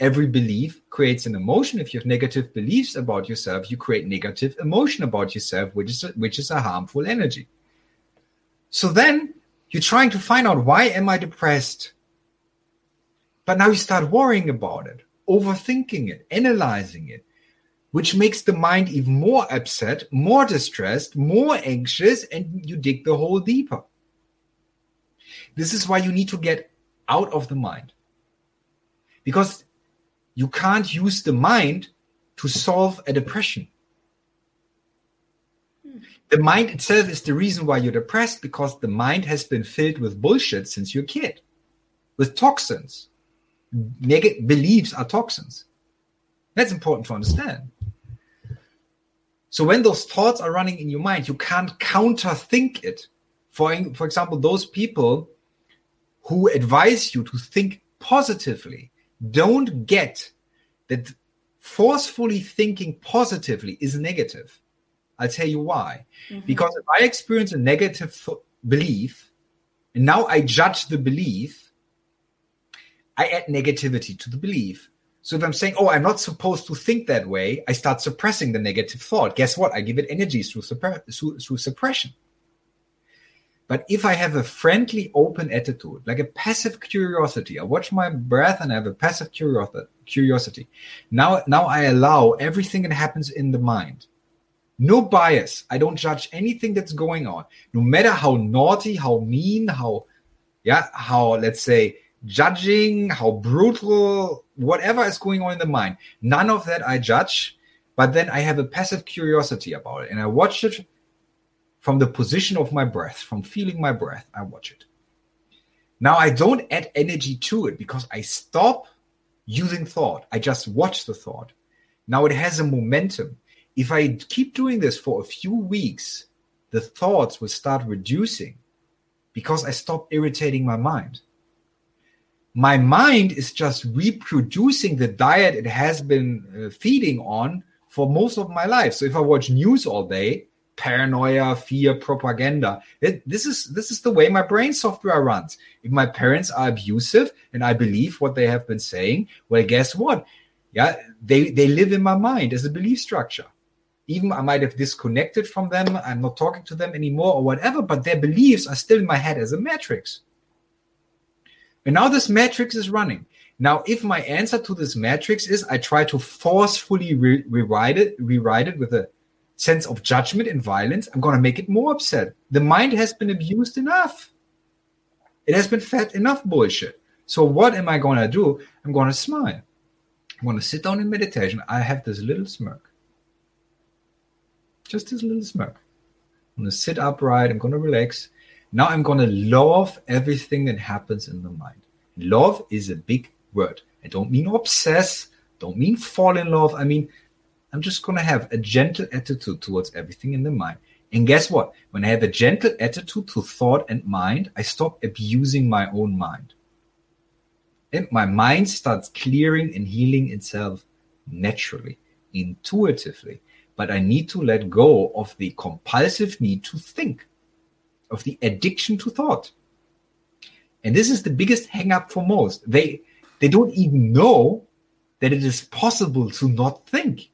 Every belief creates an emotion. If you have negative beliefs about yourself, you create negative emotion about yourself, which is a, which is a harmful energy. So then you're trying to find out why am I depressed? But now you start worrying about it, overthinking it, analyzing it, which makes the mind even more upset, more distressed, more anxious, and you dig the hole deeper. This is why you need to get out of the mind. Because you can't use the mind to solve a depression. The mind itself is the reason why you're depressed because the mind has been filled with bullshit since you're a kid, with toxins. Negative beliefs are toxins. That's important to understand. So when those thoughts are running in your mind, you can't counter think it. For, for example, those people who advise you to think positively don't get that forcefully thinking positively is negative. I'll tell you why. Mm-hmm. Because if I experience a negative th- belief and now I judge the belief, I add negativity to the belief. So if I'm saying, oh, I'm not supposed to think that way, I start suppressing the negative thought. Guess what? I give it energy through, suppre- through, through suppression. But if I have a friendly, open attitude, like a passive curiosity, I watch my breath and I have a passive curiosity. Now, now I allow everything that happens in the mind. No bias. I don't judge anything that's going on. No matter how naughty, how mean, how, yeah, how, let's say, judging, how brutal, whatever is going on in the mind. None of that I judge, but then I have a passive curiosity about it and I watch it from the position of my breath, from feeling my breath. I watch it. Now I don't add energy to it because I stop using thought. I just watch the thought. Now it has a momentum. If I keep doing this for a few weeks, the thoughts will start reducing because I stop irritating my mind my mind is just reproducing the diet it has been uh, feeding on for most of my life. So if I watch news all day, paranoia, fear, propaganda, it, this is this is the way my brain software runs. If my parents are abusive and I believe what they have been saying, well, guess what? Yeah, they they live in my mind as a belief structure. Even I might have disconnected from them, I'm not talking to them anymore or whatever, but their beliefs are still in my head as a matrix. And now this matrix is running. Now, if my answer to this matrix is I try to forcefully re- rewrite it, rewrite it with a sense of judgment and violence, I'm going to make it more upset. The mind has been abused enough. It has been fed enough bullshit. So what am I going to do? I'm going to smile. I'm going to sit down in meditation. I have this little smirk. Just this little smirk. I'm to sit upright. I'm to relax. Now I'm to love everything that happens in the mind. Love is a big word. I don't mean obsess, don't mean fall in love. I mean, I'm just to have a gentle attitude towards everything in the mind. And guess what? When I have a gentle attitude to thought and mind, I stop abusing my own mind. And my mind starts clearing and healing itself naturally, intuitively. But I need to let go of the compulsive need to think, of the addiction to thought. And this is the biggest hang up for most. They they don't even know that it is possible to not think.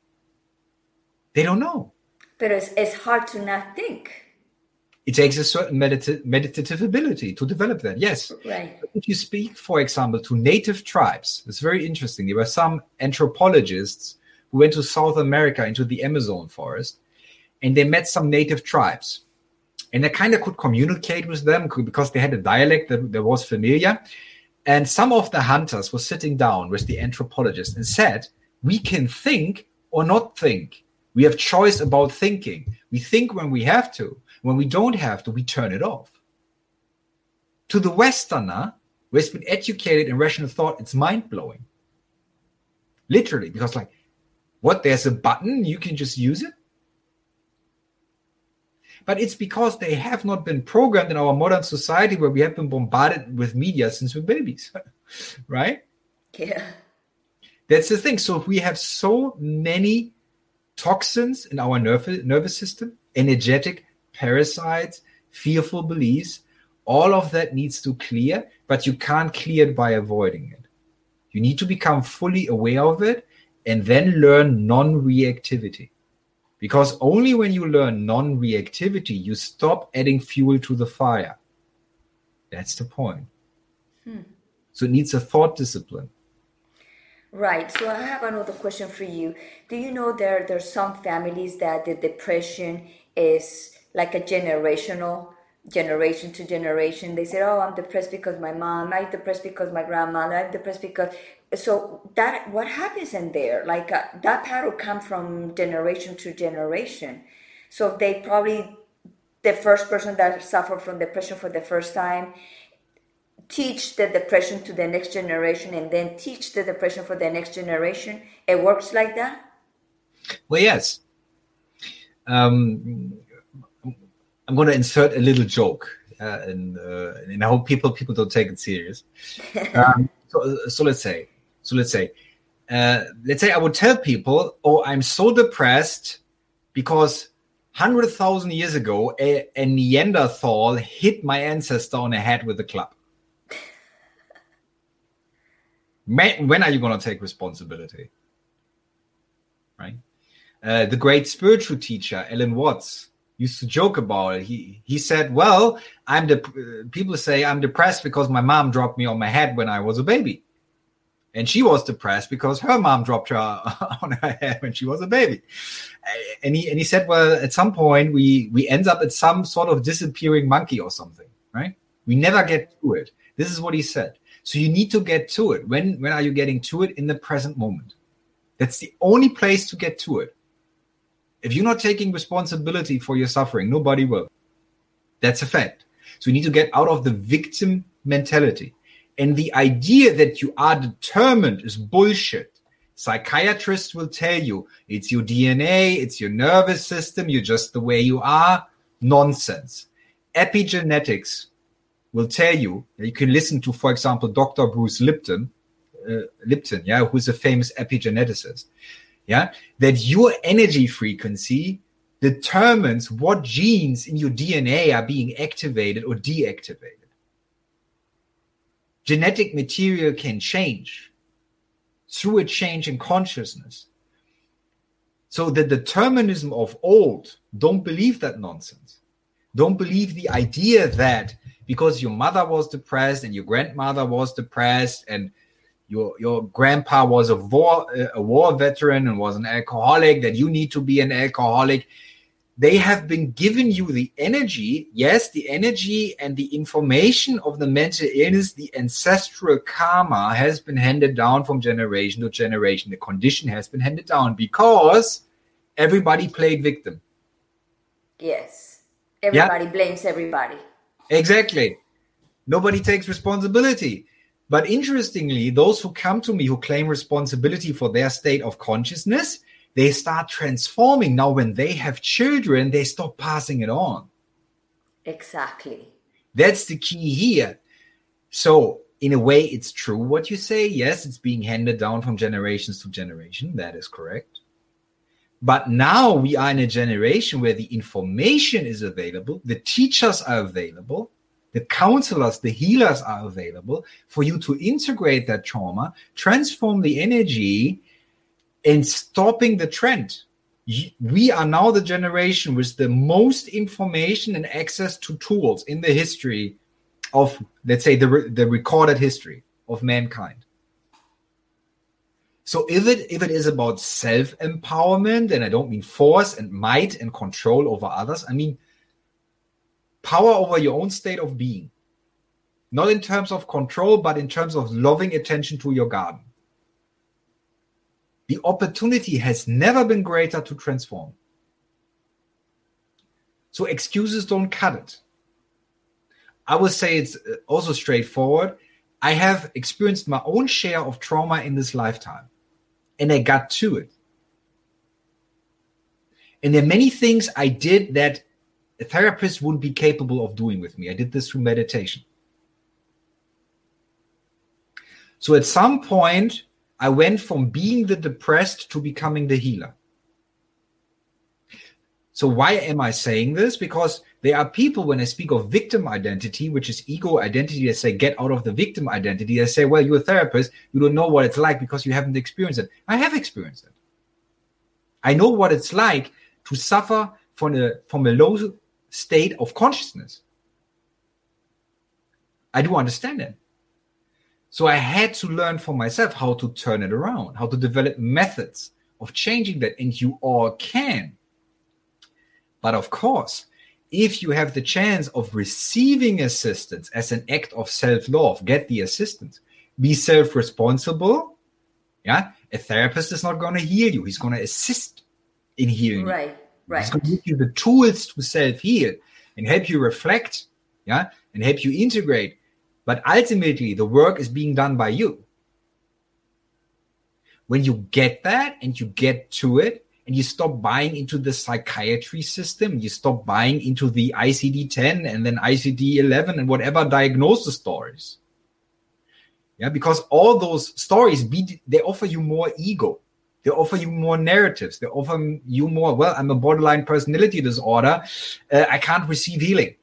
They don't know. But it's, it's hard to not think. It takes a certain medita- meditative ability to develop that. Yes. Right. If you speak, for example, to native tribes, it's very interesting. There were some anthropologists who went to South America into the Amazon forest and they met some native tribes. And they kind of could communicate with them because they had a dialect that, that was familiar. And some of the hunters were sitting down with the anthropologist and said, We can think or not think. We have choice about thinking. We think when we have to. When we don't have to, we turn it off. To the Westerner, who has been educated in rational thought, it's mind blowing. Literally, because, like, what? There's a button, you can just use it? But it's because they have not been programmed in our modern society where we have been bombarded with media since we're babies, right? Yeah. That's the thing. So if we have so many toxins in our nervous, nervous system, energetic parasites, fearful beliefs. All of that needs to clear, but you can't clear it by avoiding it. You need to become fully aware of it and then learn non reactivity. Because only when you learn non reactivity, you stop adding fuel to the fire. That's the point. Hmm. So it needs a thought discipline. Right. So I have another question for you. Do you know there there's some families that the depression is like a generational generation to generation. They say, "Oh, I'm depressed because my mom. I'm depressed because my grandmother. I'm depressed because." So that what happens in there? Like uh, that pattern come from generation to generation. So they probably the first person that suffered from depression for the first time teach the depression to the next generation and then teach the depression for the next generation it works like that well yes um, i'm going to insert a little joke uh, and, uh, and i hope people people don't take it serious um, so, so let's say so let's say uh, let's say i would tell people oh i'm so depressed because 100,000 years ago, a, a Neanderthal hit my ancestor on the head with a club when are you going to take responsibility? Right? Uh, the great spiritual teacher, Alan Watts, used to joke about it. He he said, "Well, I'm the people say I'm depressed because my mom dropped me on my head when I was a baby, and she was depressed because her mom dropped her on her head when she was a baby." And he and he said, "Well, at some point we we end up at some sort of disappearing monkey or something, right? We never get to it." This is what he said. So you need to get to it. When when are you getting to it? In the present moment. That's the only place to get to it. If you're not taking responsibility for your suffering, nobody will. That's a fact. So you need to get out of the victim mentality. And the idea that you are determined is bullshit. Psychiatrists will tell you it's your DNA, it's your nervous system, you're just the way you are. Nonsense. Epigenetics will tell you, you can listen to, for example, Dr. Bruce Lipton, uh, Lipton, yeah, who's a famous epigeneticist, yeah, that your energy frequency determines what genes in your DNA are being activated or deactivated. Genetic material can change through a change in consciousness. So the determinism of old, don't believe that nonsense. Don't believe the idea that because your mother was depressed and your grandmother was depressed and your your grandpa was a war a war veteran and was an alcoholic that you need to be an alcoholic they have been given you the energy, yes, the energy and the information of the mental illness, the ancestral karma has been handed down from generation to generation. The condition has been handed down because everybody played victim. Yes. Everybody yeah. blames everybody. Exactly. Nobody takes responsibility. But interestingly, those who come to me who claim responsibility for their state of consciousness, they start transforming. Now, when they have children, they stop passing it on. Exactly. That's the key here. So, in a way, it's true what you say. Yes, it's being handed down from generations to generation. That is correct. But now we are in a generation where the information is available, the teachers are available, the counselors, the healers are available for you to integrate that trauma, transform the energy, and stopping the trend. We are now the generation with the most information and access to tools in the history of, let's say, the, the recorded history of mankind. So if it if it is about self empowerment, and I don't mean force and might and control over others, I mean power over your own state of being. Not in terms of control, but in terms of loving attention to your garden. The opportunity has never been greater to transform. So excuses don't cut it. I would say it's uh, also straightforward. I have experienced my own share of trauma in this lifetime, and I got to it. And there are many things I did that a therapist wouldn't be capable of doing with me. I did this through meditation. So at some point, I went from being the depressed to becoming the healer. So why am I saying this? Because there are people when I speak of victim identity, which is ego identity, they say get out of the victim identity. They say, well, you're a therapist, you don't know what it's like because you haven't experienced it. I have experienced it. I know what it's like to suffer from a from a low state of consciousness. I do understand it. So I had to learn for myself how to turn it around, how to develop methods of changing that. And you all can. But of course, if you have the chance of receiving assistance as an act of self love, get the assistance, be self responsible. Yeah. A therapist is not going to heal you, he's going to assist in healing. Right. Right. He's going to give you the tools to self heal and help you reflect. Yeah. And help you integrate but ultimately, the work is being done by you. When you get that and you get to it, and you stop buying into the psychiatry system, you stop buying into the ICD 10 and then ICD 11 and whatever diagnosis stories. Yeah, because all those stories be, they offer you more ego. They offer you more narratives. They offer you more. Well, I'm a borderline personality disorder. Uh, I can't receive healing.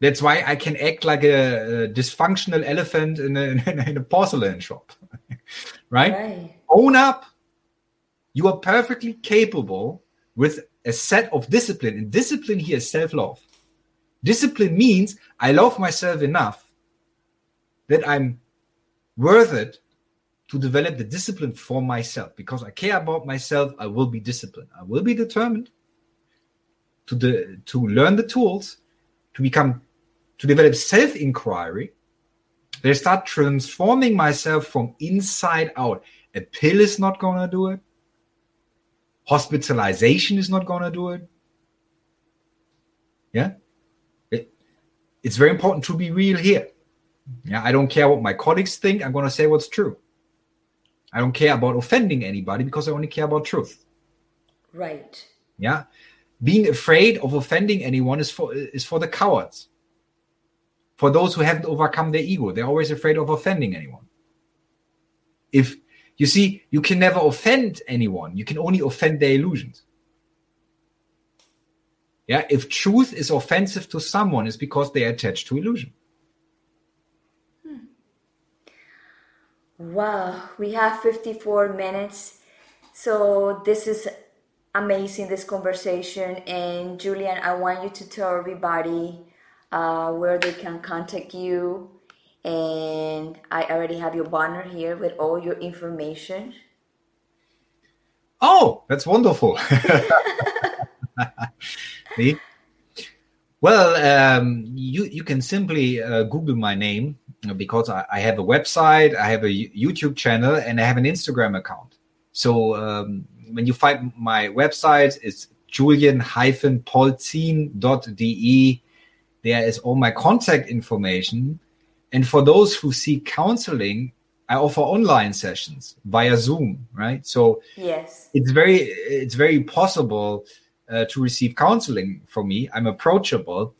That's why I can act like a, a dysfunctional elephant in a, in a porcelain shop. right? right? Own up. You are perfectly capable with a set of discipline. And discipline here is self love. Discipline means I love myself enough that I'm worth it to develop the discipline for myself because I care about myself. I will be disciplined. I will be determined to the to learn the tools to become to develop self inquiry, they start transforming myself from inside out. A pill is not going to do it. Hospitalization is not going to do it. Yeah. It, it's very important to be real here. Yeah. I don't care what my colleagues think. I'm going to say what's true. I don't care about offending anybody because I only care about truth. Right. Yeah. Being afraid of offending anyone is for is for the cowards for those who haven't overcome their ego. They're always afraid of offending anyone. If you see, you can never offend anyone, you can only offend their illusions. Yeah, if truth is offensive to someone, it's because they are attached to illusion. Wow, we have 54 minutes. So this is amazing, this conversation. And Julian, I want you to tell everybody uh, where they can contact you. And I already have your banner here with all your information. Oh, that's wonderful. Well, um, you you can simply uh, Google my name because I, I, have a website, I have a YouTube channel, and I have an Instagram account. So um, when you find my website, it's julian-polzin.de. There is all my contact information. And for those who seek counseling, I offer online sessions via Zoom, right? So yes, it's very it's very possible uh, to receive counseling from me. I'm approachable,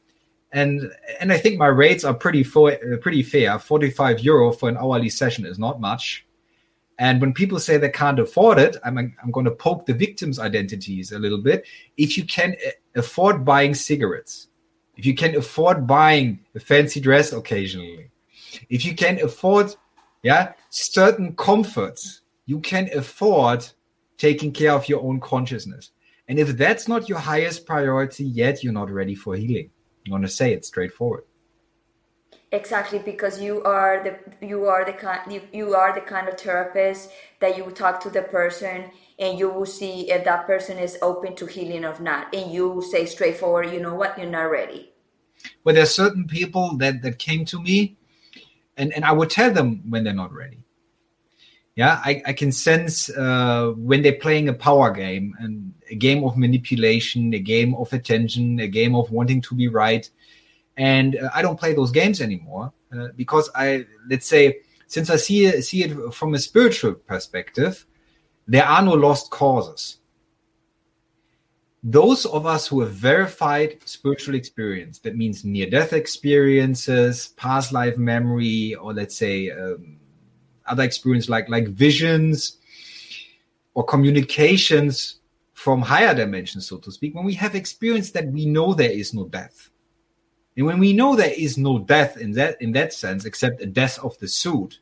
and and I think my rates are pretty fo- uh, pretty fair. Forty five euro for an hourly session is not much. And when people say they can't afford it, I'm I'm going to poke the victims' identities a little bit. If you can uh, afford buying cigarettes, if you can afford buying a fancy dress occasionally, if you can afford yeah certain comforts you can afford taking care of your own consciousness. And if that's not your highest priority yet you're not ready for healing. I'm going to say it straightforward exactly because you are the you are the kind you, you are the kind of therapist that you talk to the person and you will see if that person is open to healing or not. And you say straightforward you know what? You're not ready. Well there's certain people that that came to me and and I would tell them when they're not ready. Yeah, I, I can sense uh, when they're playing a power game and a game of manipulation, a game of attention, a game of wanting to be right, and uh, I don't play those games anymore uh, because I let's say since I see see it from a spiritual perspective, there are no lost causes those of us who have verified spiritual experience, that means near death experiences, past life memory, or let's say um, other experience like, like visions or communications from higher dimensions, so to speak, when we have experienced that we know there is no death. And when we know there is no death in that in that sense, except a death of the suit,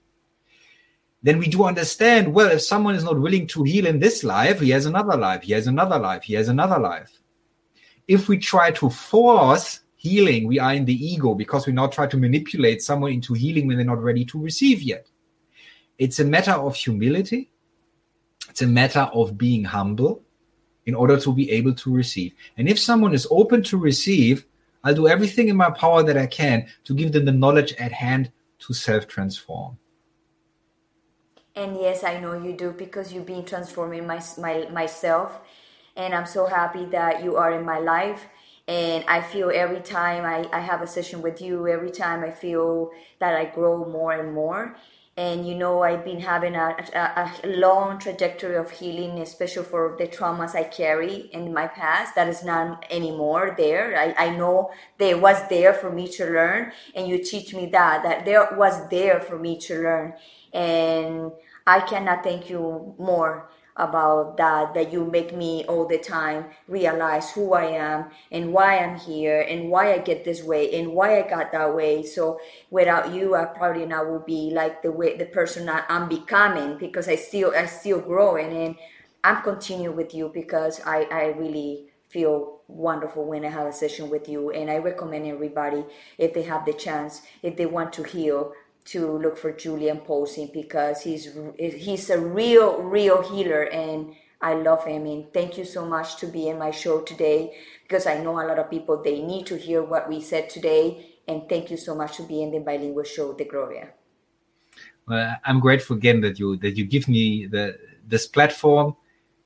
then we do understand well, if someone is not willing to heal in this life, he has another life, he has another life, he has another life. If we try to force healing, we are in the ego because we now try to manipulate someone into healing when they're not ready to receive yet. It's a matter of humility, it's a matter of being humble in order to be able to receive. And if someone is open to receive, I'll do everything in my power that I can to give them the knowledge at hand to self transform. And yes, I know you do because you've been transforming my, my myself, and I'm so happy that you are in my life. And I feel every time I, I have a session with you, every time I feel that I grow more and more. And you know, I've been having a, a, a long trajectory of healing, especially for the traumas I carry in my past. That is not anymore there. I, I know there was there for me to learn, and you teach me that that there was there for me to learn. And I cannot thank you more about that that you make me all the time realize who I am and why I'm here and why I get this way and why I got that way. So without you, I probably not will be like the way the person I'm becoming because I still I still growing and I'm continue with you because I I really feel wonderful when I have a session with you and I recommend everybody if they have the chance if they want to heal to look for Julian Polzin because he's he's a real real healer and I love him. And thank you so much to be in my show today because I know a lot of people they need to hear what we said today. And thank you so much to be in the bilingual show the Gloria. Well, I'm grateful again that you that you give me the this platform,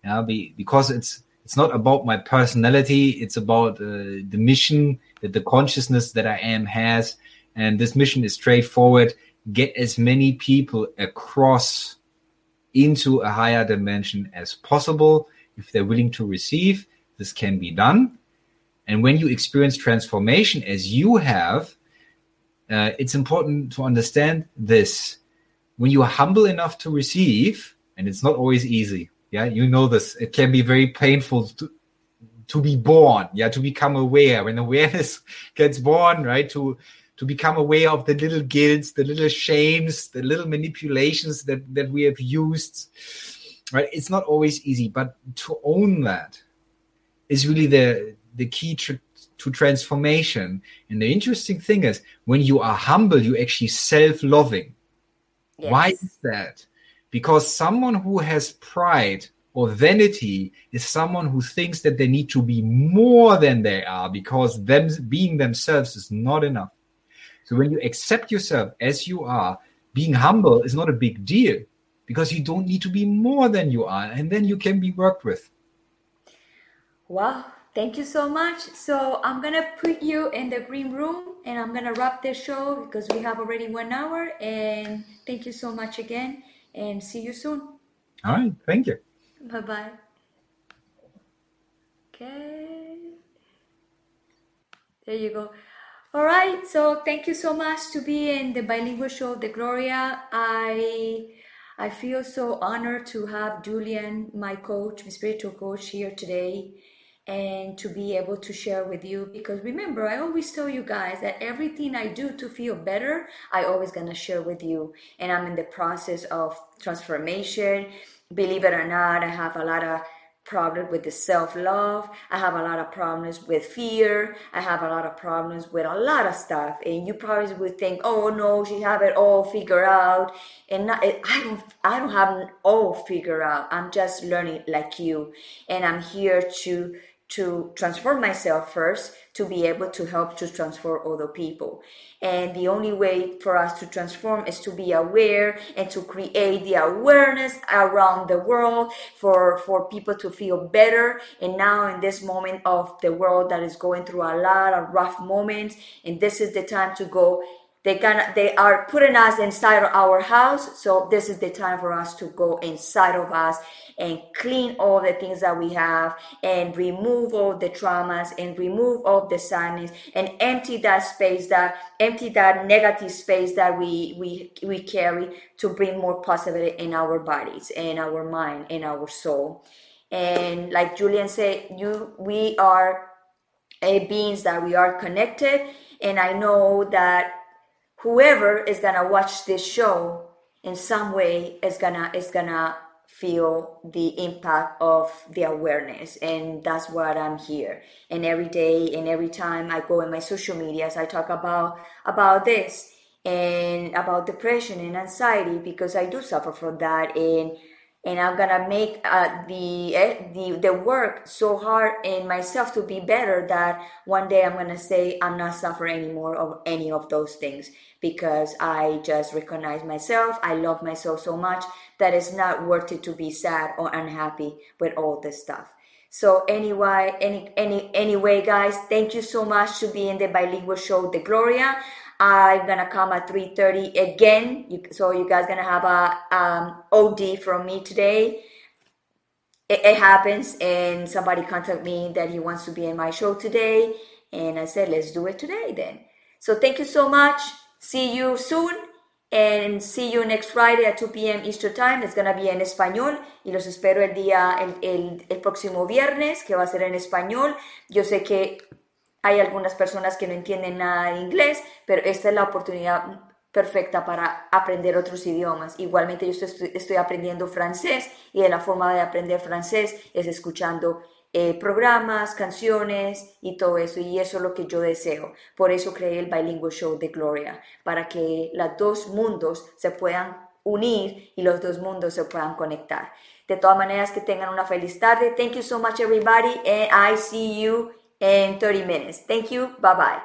yeah, be, because it's it's not about my personality, it's about uh, the mission that the consciousness that I am has, and this mission is straightforward get as many people across into a higher dimension as possible. If they're willing to receive, this can be done. And when you experience transformation as you have, uh, it's important to understand this. When you are humble enough to receive, and it's not always easy, yeah, you know this, it can be very painful to, to be born, yeah, to become aware. When awareness gets born, right, to to become aware of the little guilts, the little shames, the little manipulations that, that we have used. Right? It's not always easy, but to own that is really the the key to, to transformation. And the interesting thing is when you are humble, you actually self-loving. Yes. Why is that? Because someone who has pride or vanity is someone who thinks that they need to be more than they are because them being themselves is not enough. So when you accept yourself as you are, being humble is not a big deal because you don't need to be more than you are and then you can be worked with. Wow, thank you so much. So I'm gonna put you in the green room and I'm gonna wrap this show because we have already one hour and thank you so much again and see you soon. All right, thank you. Bye bye. Okay. There you go. All right. So thank you so much to be in the bilingual show the Gloria. I I feel so honored to have Julian, my coach, my spiritual coach, here today and to be able to share with you because remember i always tell you guys that everything i do to feel better i always gonna share with you and i'm in the process of transformation believe it or not, I have a lot of problems with the self-love. I have a lot of problems with fear. I have a lot of problems with a lot of stuff. And you probably would think, oh no, she have it all figured out. And not, I don't, I don't have it all figured out. I'm just learning like you. And I'm here to to transform myself first to be able to help to transform other people. And the only way for us to transform is to be aware and to create the awareness around the world for, for people to feel better. And now in this moment of the world that is going through a lot of rough moments, and this is the time to go they can they are putting us inside of our house so this is the time for us to go inside of us and clean all the things that we have and remove all the traumas and remove all the sadness and empty that space that empty that negative space that we we we carry to bring more positivity in our bodies in our mind in our soul. And like julian said you we are a beings that we are connected and i know that whoever is gonna watch this show in some way is gonna is gonna feel the impact of the awareness and that's what i'm here. And every day and every time i go in my social medias i talk about about this and about depression and anxiety because i do suffer from that and and i'm gonna make uh, the eh, the the work so hard in myself to be better that one day i'm gonna say i'm not suffering anymore of any of those things because I just recognize myself. I love myself so much that it's not worth it to be sad or unhappy with all this stuff. So anyway, any any anyway, guys, thank you so much to be in the bilingual show, The Gloria. I'm gonna come at 3:30 again, you, so you guys gonna have a um, OD from me today. It, it happens, and somebody contact me that he wants to be in my show today, and I said, let's do it today then. So thank you so much. See you soon and see you next Friday at 2 p.m. Eastern Time. It's gonna be en español y los espero el día, el, el, el próximo viernes que va a ser en español. Yo sé que hay algunas personas que no entienden nada de inglés, pero esta es la oportunidad perfecta para aprender otros idiomas. Igualmente yo estoy, aprendiendo francés y de la forma de aprender francés es escuchando eh, programas, canciones y todo eso. Y eso es lo que yo deseo. Por eso creé el Bilingual Show de Gloria, para que los dos mundos se puedan unir y los dos mundos se puedan conectar. De todas maneras, que tengan una feliz tarde. Thank you so much, everybody, and I see you in 30 minutes. Thank you. Bye bye.